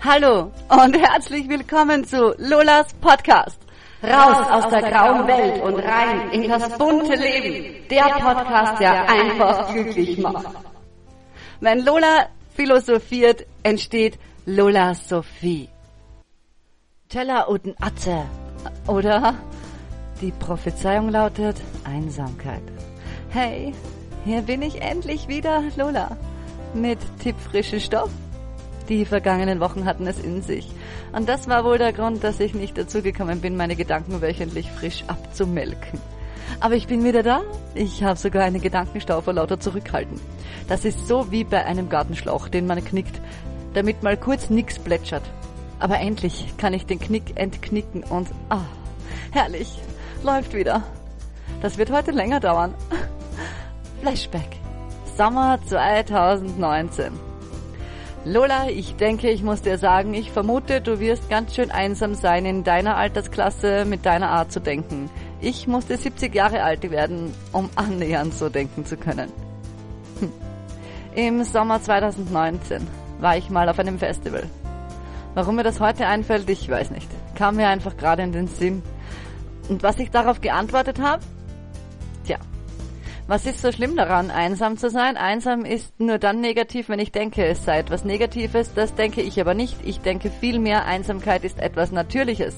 Hallo und herzlich willkommen zu Lolas Podcast. Raus aus der grauen Welt und rein in das bunte Leben. Der Podcast, der einfach glücklich macht. Wenn Lola philosophiert, entsteht Lola Sophie. Teller und Atze. Oder die Prophezeiung lautet Einsamkeit. Hey, hier bin ich endlich wieder, Lola. Mit tippfrischen Stoff die vergangenen Wochen hatten es in sich. Und das war wohl der Grund, dass ich nicht dazu gekommen bin, meine Gedanken wöchentlich frisch abzumelken. Aber ich bin wieder da. Ich habe sogar einen Gedankenstau vor lauter Zurückhalten. Das ist so wie bei einem Gartenschlauch, den man knickt, damit mal kurz nix plätschert. Aber endlich kann ich den Knick entknicken und ah, herrlich, läuft wieder. Das wird heute länger dauern. Flashback. Sommer 2019. Lola, ich denke, ich muss dir sagen, ich vermute, du wirst ganz schön einsam sein in deiner Altersklasse mit deiner Art zu denken. Ich musste 70 Jahre alt werden, um annähernd so denken zu können. Hm. Im Sommer 2019 war ich mal auf einem Festival. Warum mir das heute einfällt, ich weiß nicht. Kam mir einfach gerade in den Sinn. Und was ich darauf geantwortet habe? Was ist so schlimm daran, einsam zu sein? Einsam ist nur dann negativ, wenn ich denke, es sei etwas Negatives. Das denke ich aber nicht. Ich denke vielmehr, Einsamkeit ist etwas Natürliches.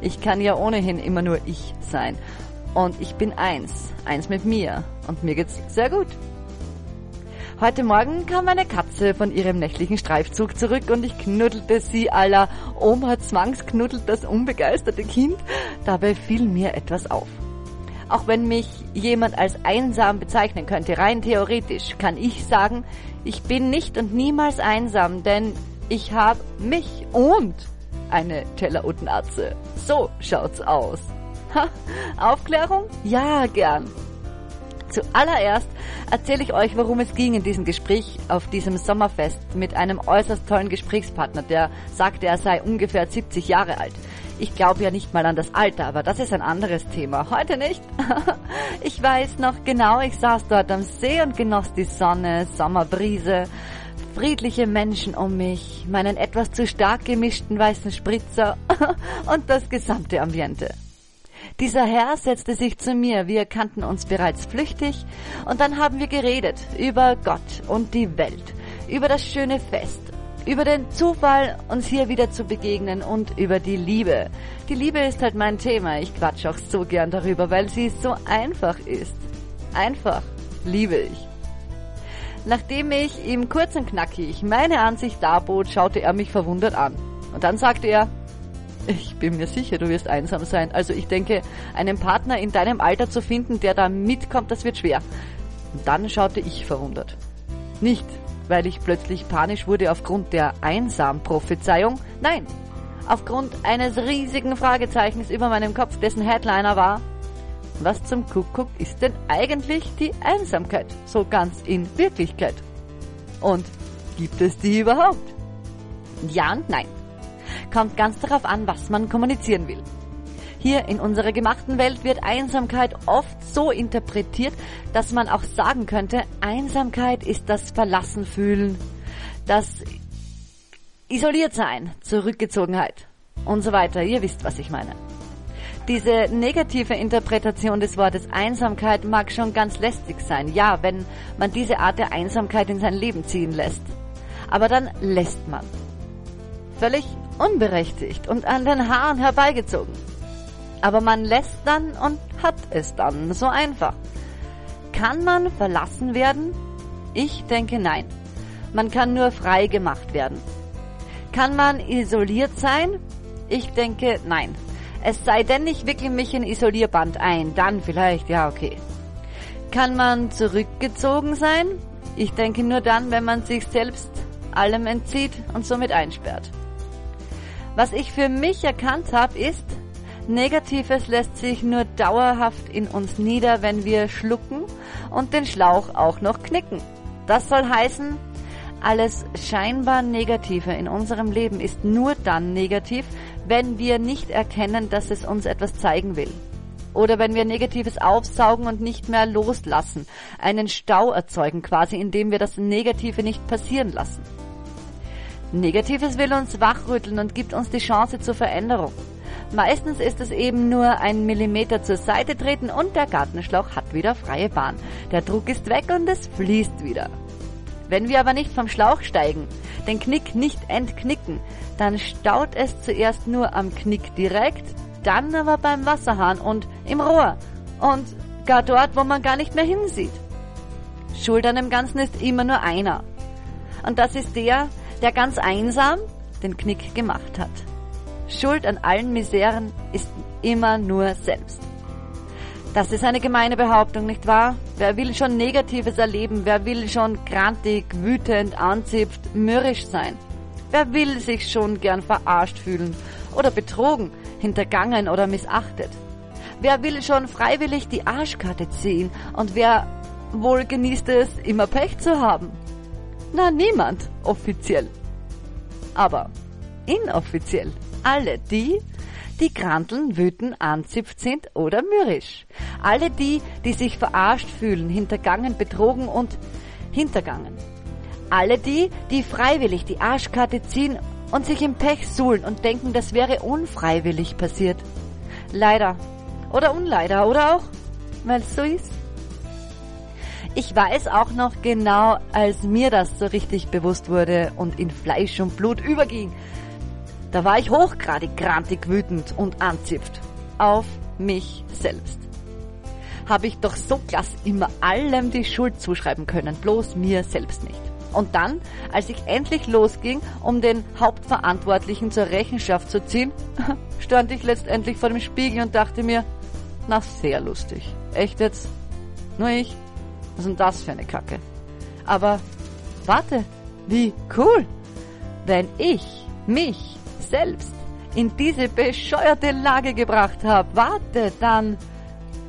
Ich kann ja ohnehin immer nur ich sein. Und ich bin eins. Eins mit mir. Und mir geht's sehr gut. Heute Morgen kam meine Katze von ihrem nächtlichen Streifzug zurück und ich knuddelte sie aller Oma zwangsknuddelt das unbegeisterte Kind. Dabei fiel mir etwas auf. Auch wenn mich jemand als einsam bezeichnen könnte, rein theoretisch, kann ich sagen, ich bin nicht und niemals einsam, denn ich habe mich und eine Telleruttenatze. So schaut's aus. Ha, Aufklärung? Ja, gern. Zuallererst erzähle ich euch, worum es ging in diesem Gespräch auf diesem Sommerfest mit einem äußerst tollen Gesprächspartner, der sagte, er sei ungefähr 70 Jahre alt. Ich glaube ja nicht mal an das Alter, aber das ist ein anderes Thema. Heute nicht. ich weiß noch genau, ich saß dort am See und genoss die Sonne, Sommerbrise, friedliche Menschen um mich, meinen etwas zu stark gemischten weißen Spritzer und das gesamte Ambiente. Dieser Herr setzte sich zu mir, wir kannten uns bereits flüchtig, und dann haben wir geredet über Gott und die Welt, über das schöne Fest, über den Zufall, uns hier wieder zu begegnen und über die Liebe. Die Liebe ist halt mein Thema. Ich quatsch auch so gern darüber, weil sie so einfach ist. Einfach liebe ich. Nachdem ich ihm kurz und knackig meine Ansicht darbot, schaute er mich verwundert an. Und dann sagte er, ich bin mir sicher, du wirst einsam sein. Also ich denke, einen Partner in deinem Alter zu finden, der da mitkommt, das wird schwer. Und dann schaute ich verwundert. Nicht, weil ich plötzlich panisch wurde aufgrund der Einsam-Prophezeiung. Nein, aufgrund eines riesigen Fragezeichens über meinem Kopf, dessen Headliner war, was zum Kuckuck ist denn eigentlich die Einsamkeit, so ganz in Wirklichkeit? Und gibt es die überhaupt? Ja und nein. Kommt ganz darauf an, was man kommunizieren will. Hier in unserer gemachten Welt wird Einsamkeit oft so interpretiert, dass man auch sagen könnte, Einsamkeit ist das Verlassenfühlen, das Isoliertsein, Zurückgezogenheit und so weiter. Ihr wisst, was ich meine. Diese negative Interpretation des Wortes Einsamkeit mag schon ganz lästig sein, ja, wenn man diese Art der Einsamkeit in sein Leben ziehen lässt. Aber dann lässt man. Völlig unberechtigt und an den Haaren herbeigezogen. Aber man lässt dann und hat es dann. So einfach. Kann man verlassen werden? Ich denke nein. Man kann nur frei gemacht werden. Kann man isoliert sein? Ich denke nein. Es sei denn, ich wickle mich in Isolierband ein. Dann vielleicht, ja, okay. Kann man zurückgezogen sein? Ich denke nur dann, wenn man sich selbst allem entzieht und somit einsperrt. Was ich für mich erkannt habe, ist, Negatives lässt sich nur dauerhaft in uns nieder, wenn wir schlucken und den Schlauch auch noch knicken. Das soll heißen, alles scheinbar Negative in unserem Leben ist nur dann negativ, wenn wir nicht erkennen, dass es uns etwas zeigen will. Oder wenn wir Negatives aufsaugen und nicht mehr loslassen, einen Stau erzeugen quasi, indem wir das Negative nicht passieren lassen. Negatives will uns wachrütteln und gibt uns die Chance zur Veränderung. Meistens ist es eben nur ein Millimeter zur Seite treten und der Gartenschlauch hat wieder freie Bahn. Der Druck ist weg und es fließt wieder. Wenn wir aber nicht vom Schlauch steigen, den Knick nicht entknicken, dann staut es zuerst nur am Knick direkt, dann aber beim Wasserhahn und im Rohr und gar dort, wo man gar nicht mehr hinsieht. Schuld an dem Ganzen ist immer nur einer. Und das ist der, der ganz einsam den Knick gemacht hat. Schuld an allen Miseren ist immer nur selbst. Das ist eine gemeine Behauptung, nicht wahr? Wer will schon Negatives erleben? Wer will schon grantig, wütend, anzipft, mürrisch sein? Wer will sich schon gern verarscht fühlen oder betrogen, hintergangen oder missachtet? Wer will schon freiwillig die Arschkarte ziehen und wer wohl genießt es, immer Pech zu haben? Na, niemand, offiziell. Aber inoffiziell alle die, die kranteln, wütend, anzipft sind oder mürrisch. Alle die, die sich verarscht fühlen, hintergangen, betrogen und hintergangen. Alle die, die freiwillig die Arschkarte ziehen und sich im Pech suhlen und denken, das wäre unfreiwillig passiert. Leider. Oder unleider. Oder auch, weil es so ist. Ich weiß auch noch genau, als mir das so richtig bewusst wurde und in Fleisch und Blut überging, da war ich hochgradig grantig wütend und anzipft. Auf mich selbst. Habe ich doch so klasse immer allem die Schuld zuschreiben können, bloß mir selbst nicht. Und dann, als ich endlich losging, um den Hauptverantwortlichen zur Rechenschaft zu ziehen, stand ich letztendlich vor dem Spiegel und dachte mir, na sehr lustig. Echt jetzt? Nur ich? Was ist denn das für eine Kacke? Aber warte, wie cool! Wenn ich mich selbst in diese bescheuerte Lage gebracht habe, warte, dann,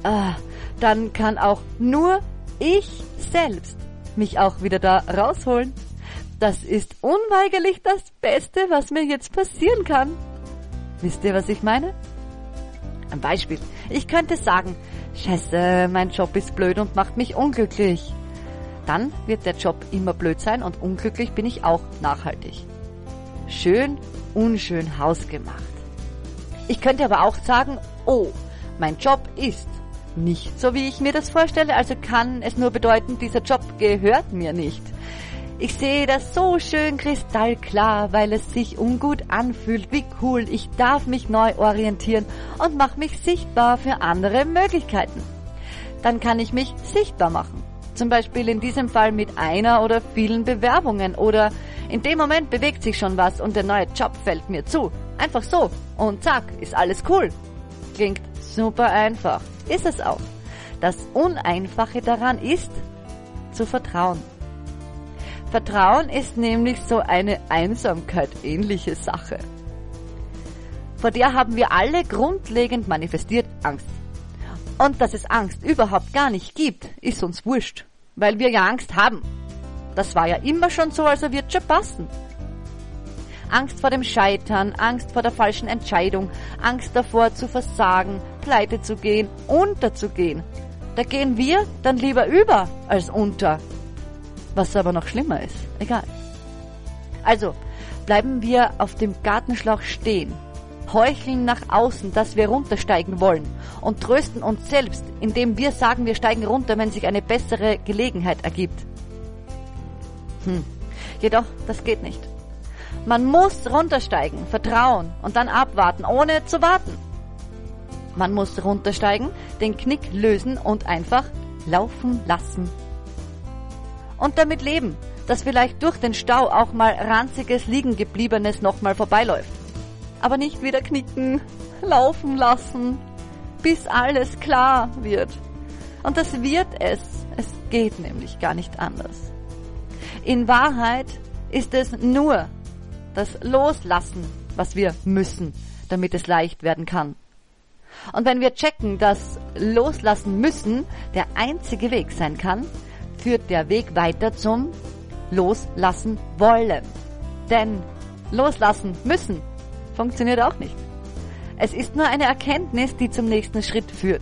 äh, dann kann auch nur ich selbst mich auch wieder da rausholen. Das ist unweigerlich das Beste, was mir jetzt passieren kann. Wisst ihr, was ich meine? Ein Beispiel. Ich könnte sagen, Scheiße, mein Job ist blöd und macht mich unglücklich. Dann wird der Job immer blöd sein und unglücklich bin ich auch nachhaltig. Schön unschön hausgemacht. Ich könnte aber auch sagen, oh, mein Job ist nicht so, wie ich mir das vorstelle, also kann es nur bedeuten, dieser Job gehört mir nicht. Ich sehe das so schön kristallklar, weil es sich ungut anfühlt. Wie cool, ich darf mich neu orientieren und mache mich sichtbar für andere Möglichkeiten. Dann kann ich mich sichtbar machen. Zum Beispiel in diesem Fall mit einer oder vielen Bewerbungen oder in dem Moment bewegt sich schon was und der neue Job fällt mir zu. Einfach so. Und zack, ist alles cool. Klingt super einfach. Ist es auch. Das Uneinfache daran ist, zu vertrauen. Vertrauen ist nämlich so eine Einsamkeit ähnliche Sache. Vor der haben wir alle grundlegend manifestiert Angst. Und dass es Angst überhaupt gar nicht gibt, ist uns wurscht, weil wir ja Angst haben. Das war ja immer schon so, also wird schon passen. Angst vor dem Scheitern, Angst vor der falschen Entscheidung, Angst davor zu versagen, pleite zu gehen, unterzugehen. Da gehen wir dann lieber über als unter. Was aber noch schlimmer ist. Egal. Also, bleiben wir auf dem Gartenschlauch stehen, heucheln nach außen, dass wir runtersteigen wollen und trösten uns selbst, indem wir sagen, wir steigen runter, wenn sich eine bessere Gelegenheit ergibt. Hm. Jedoch, das geht nicht. Man muss runtersteigen, vertrauen und dann abwarten, ohne zu warten. Man muss runtersteigen, den Knick lösen und einfach laufen lassen. Und damit leben, dass vielleicht durch den Stau auch mal ranziges Liegengebliebenes nochmal vorbeiläuft. Aber nicht wieder knicken, laufen lassen, bis alles klar wird. Und das wird es. Es geht nämlich gar nicht anders. In Wahrheit ist es nur das Loslassen, was wir müssen, damit es leicht werden kann. Und wenn wir checken, dass Loslassen müssen der einzige Weg sein kann, führt der Weg weiter zum Loslassen wollen. Denn Loslassen müssen funktioniert auch nicht. Es ist nur eine Erkenntnis, die zum nächsten Schritt führt.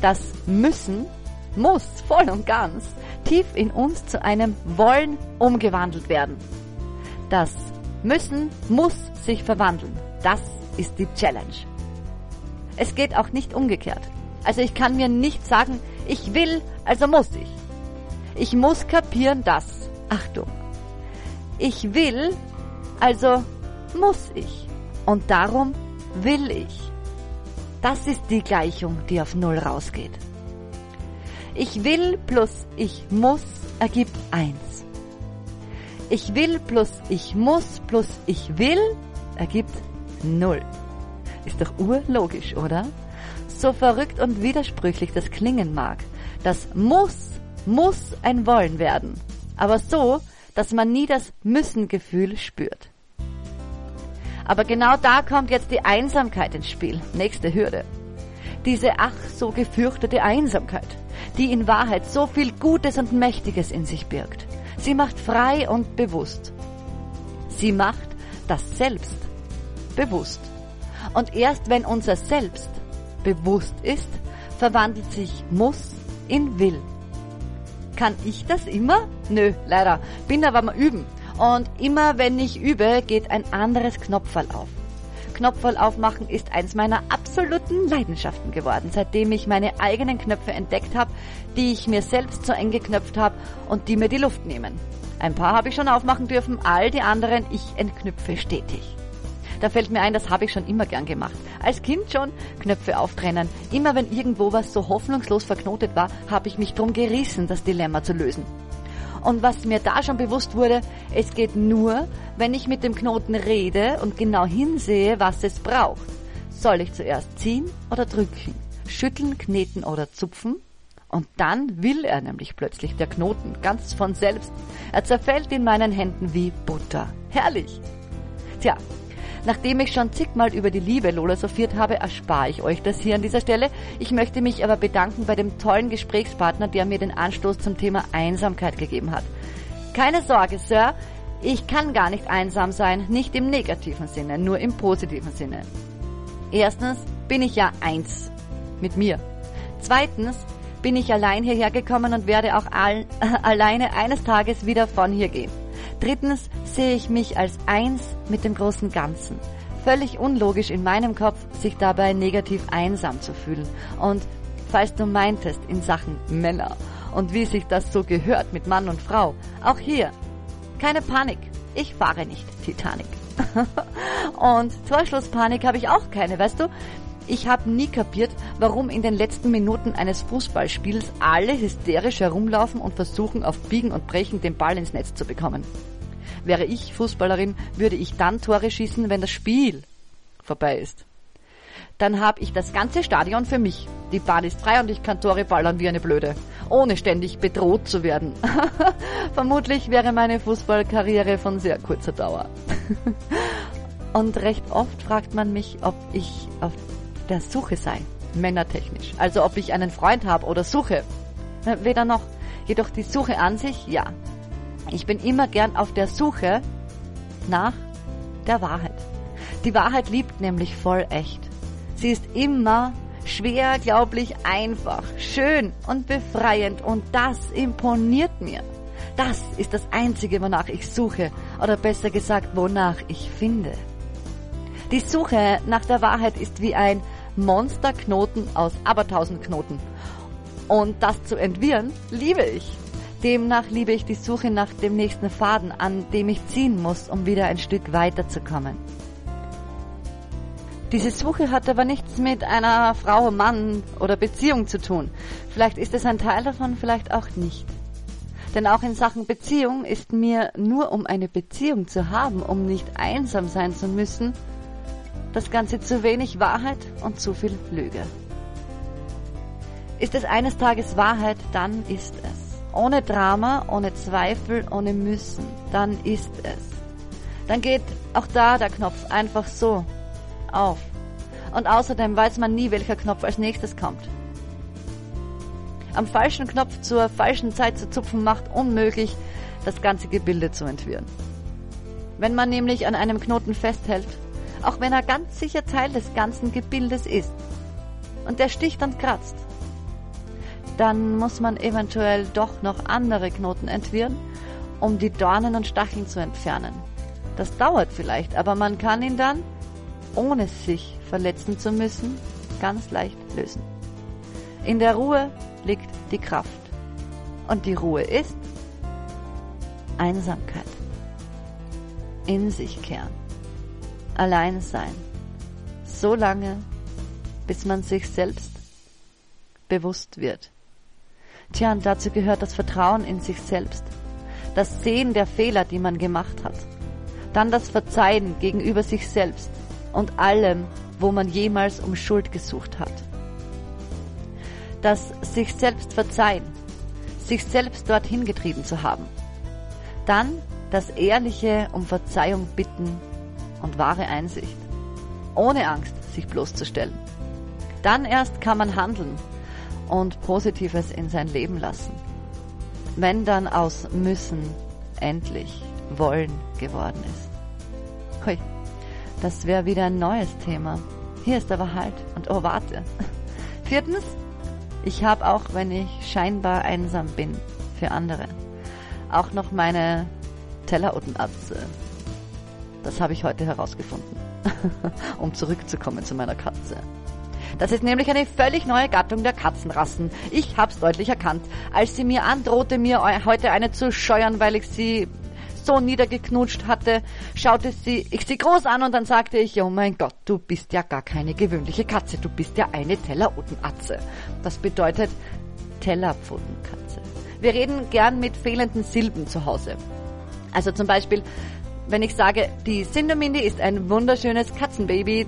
Das Müssen muss voll und ganz tief in uns zu einem Wollen umgewandelt werden. Das Müssen muss sich verwandeln. Das ist die Challenge. Es geht auch nicht umgekehrt. Also ich kann mir nicht sagen, ich will, also muss ich. Ich muss kapieren, dass, Achtung, ich will, also muss ich. Und darum will ich. Das ist die Gleichung, die auf Null rausgeht. Ich will plus ich muss ergibt eins. Ich will plus ich muss plus ich will ergibt null. Ist doch urlogisch, oder? So verrückt und widersprüchlich das klingen mag. Das muss, muss ein Wollen werden. Aber so, dass man nie das Müssen-Gefühl spürt. Aber genau da kommt jetzt die Einsamkeit ins Spiel. Nächste Hürde. Diese ach so gefürchtete Einsamkeit, die in Wahrheit so viel Gutes und Mächtiges in sich birgt. Sie macht frei und bewusst. Sie macht das Selbst bewusst. Und erst wenn unser Selbst bewusst ist, verwandelt sich muss in will. Kann ich das immer? Nö, leider. Bin aber mal üben. Und immer wenn ich übe, geht ein anderes Knopfball auf. Knopfball aufmachen ist eins meiner absoluten Leidenschaften geworden, seitdem ich meine eigenen Knöpfe entdeckt habe, die ich mir selbst so eng geknöpft habe und die mir die Luft nehmen. Ein paar habe ich schon aufmachen dürfen, all die anderen ich entknüpfe stetig. Da fällt mir ein, das habe ich schon immer gern gemacht. Als Kind schon Knöpfe auftrennen. Immer wenn irgendwo was so hoffnungslos verknotet war, habe ich mich drum gerissen, das Dilemma zu lösen. Und was mir da schon bewusst wurde, es geht nur, wenn ich mit dem Knoten rede und genau hinsehe, was es braucht. Soll ich zuerst ziehen oder drücken? Schütteln, kneten oder zupfen? Und dann will er nämlich plötzlich, der Knoten, ganz von selbst. Er zerfällt in meinen Händen wie Butter. Herrlich! Tja, Nachdem ich schon zigmal über die Liebe Lola sophiert habe, erspare ich euch das hier an dieser Stelle. Ich möchte mich aber bedanken bei dem tollen Gesprächspartner, der mir den Anstoß zum Thema Einsamkeit gegeben hat. Keine Sorge, Sir, ich kann gar nicht einsam sein, nicht im negativen Sinne, nur im positiven Sinne. Erstens bin ich ja eins mit mir. Zweitens bin ich allein hierher gekommen und werde auch all, alleine eines Tages wieder von hier gehen. Drittens sehe ich mich als eins mit dem großen Ganzen. Völlig unlogisch in meinem Kopf, sich dabei negativ einsam zu fühlen. Und falls du meintest in Sachen Männer und wie sich das so gehört mit Mann und Frau, auch hier, keine Panik, ich fahre nicht Titanic. und Torschlusspanik habe ich auch keine, weißt du? Ich habe nie kapiert, warum in den letzten Minuten eines Fußballspiels alle hysterisch herumlaufen und versuchen, auf Biegen und Brechen den Ball ins Netz zu bekommen. Wäre ich Fußballerin, würde ich dann Tore schießen, wenn das Spiel vorbei ist. Dann habe ich das ganze Stadion für mich. Die Bahn ist frei und ich kann Tore ballern wie eine Blöde, ohne ständig bedroht zu werden. Vermutlich wäre meine Fußballkarriere von sehr kurzer Dauer. und recht oft fragt man mich, ob ich auf der Suche sei, männertechnisch. Also ob ich einen Freund habe oder suche. Weder noch. Jedoch die Suche an sich, ja. Ich bin immer gern auf der Suche nach der Wahrheit. Die Wahrheit liebt nämlich voll echt. Sie ist immer schwer, glaublich, einfach, schön und befreiend und das imponiert mir. Das ist das Einzige, wonach ich suche oder besser gesagt, wonach ich finde. Die Suche nach der Wahrheit ist wie ein Monsterknoten aus abertausend Knoten. Und das zu entwirren, liebe ich. Demnach liebe ich die Suche nach dem nächsten Faden, an dem ich ziehen muss, um wieder ein Stück weiterzukommen. Diese Suche hat aber nichts mit einer Frau, Mann oder Beziehung zu tun. Vielleicht ist es ein Teil davon, vielleicht auch nicht. Denn auch in Sachen Beziehung ist mir nur um eine Beziehung zu haben, um nicht einsam sein zu müssen, das Ganze zu wenig Wahrheit und zu viel Lüge. Ist es eines Tages Wahrheit, dann ist es. Ohne Drama, ohne Zweifel, ohne Müssen. Dann ist es. Dann geht auch da der Knopf einfach so auf. Und außerdem weiß man nie, welcher Knopf als nächstes kommt. Am falschen Knopf zur falschen Zeit zu zupfen macht unmöglich, das ganze Gebilde zu entwirren. Wenn man nämlich an einem Knoten festhält, auch wenn er ganz sicher Teil des ganzen Gebildes ist, und der sticht und kratzt, dann muss man eventuell doch noch andere Knoten entwirren, um die Dornen und Stacheln zu entfernen. Das dauert vielleicht, aber man kann ihn dann, ohne sich verletzen zu müssen, ganz leicht lösen. In der Ruhe liegt die Kraft. Und die Ruhe ist Einsamkeit. In sich kehren. Allein sein. So lange, bis man sich selbst bewusst wird. Tja, und dazu gehört das Vertrauen in sich selbst. Das Sehen der Fehler, die man gemacht hat. Dann das Verzeihen gegenüber sich selbst und allem, wo man jemals um Schuld gesucht hat. Das sich selbst verzeihen, sich selbst dorthin getrieben zu haben. Dann das ehrliche um Verzeihung bitten und wahre Einsicht. Ohne Angst, sich bloßzustellen. Dann erst kann man handeln und Positives in sein Leben lassen. Wenn dann aus müssen endlich wollen geworden ist. Hui, das wäre wieder ein neues Thema. Hier ist aber halt und oh warte. Viertens, ich habe auch, wenn ich scheinbar einsam bin für andere, auch noch meine Tellerutenatze. Das habe ich heute herausgefunden, um zurückzukommen zu meiner Katze. Das ist nämlich eine völlig neue Gattung der Katzenrassen. Ich hab's deutlich erkannt, als sie mir androhte, mir heute eine zu scheuern, weil ich sie so niedergeknutscht hatte, schaute sie ich sie groß an und dann sagte ich, oh mein Gott, du bist ja gar keine gewöhnliche Katze, du bist ja eine Tellerutenatze. Das bedeutet Tellerpfotenkatze. Wir reden gern mit fehlenden Silben zu Hause. Also zum Beispiel, wenn ich sage, die Sindomindi ist ein wunderschönes Katzenbaby,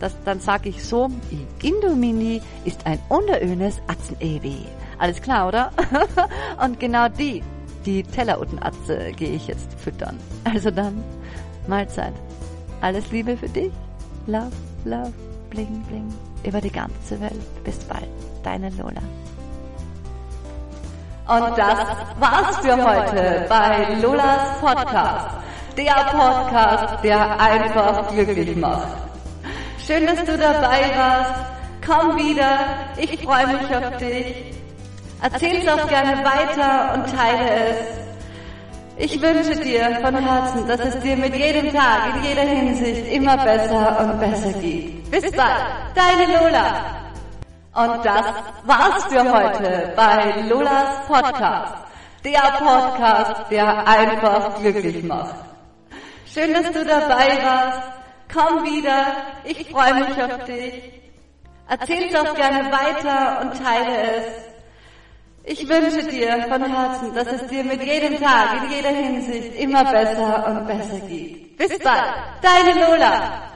das, dann sage ich so, Indomini ist ein wunderschönes Atzenebi. Alles klar, oder? Und genau die, die Tellerutenatze gehe ich jetzt füttern. Also dann, Mahlzeit. Alles Liebe für dich. Love, love, bling, bling. Über die ganze Welt. Bis bald. Deine Lola. Und das war's für heute bei Lolas Podcast. Der Podcast, der einfach glücklich macht. Schön, dass du dabei warst. Komm wieder. Ich freue mich auf dich. Erzähl es auch gerne weiter und teile es. Ich wünsche dir von Herzen, dass es dir mit jedem Tag, in jeder Hinsicht immer besser und besser geht. Bis bald, deine Lola. Und das war's für heute bei Lolas Podcast. Der Podcast, der einfach glücklich macht. Schön, dass du dabei warst. Komm wieder. Ich freue mich auf dich. Erzähl es auch gerne weiter und teile es. Ich wünsche dir von Herzen, dass es dir mit jedem Tag, in jeder Hinsicht immer besser und besser geht. Bis bald. Deine Lola.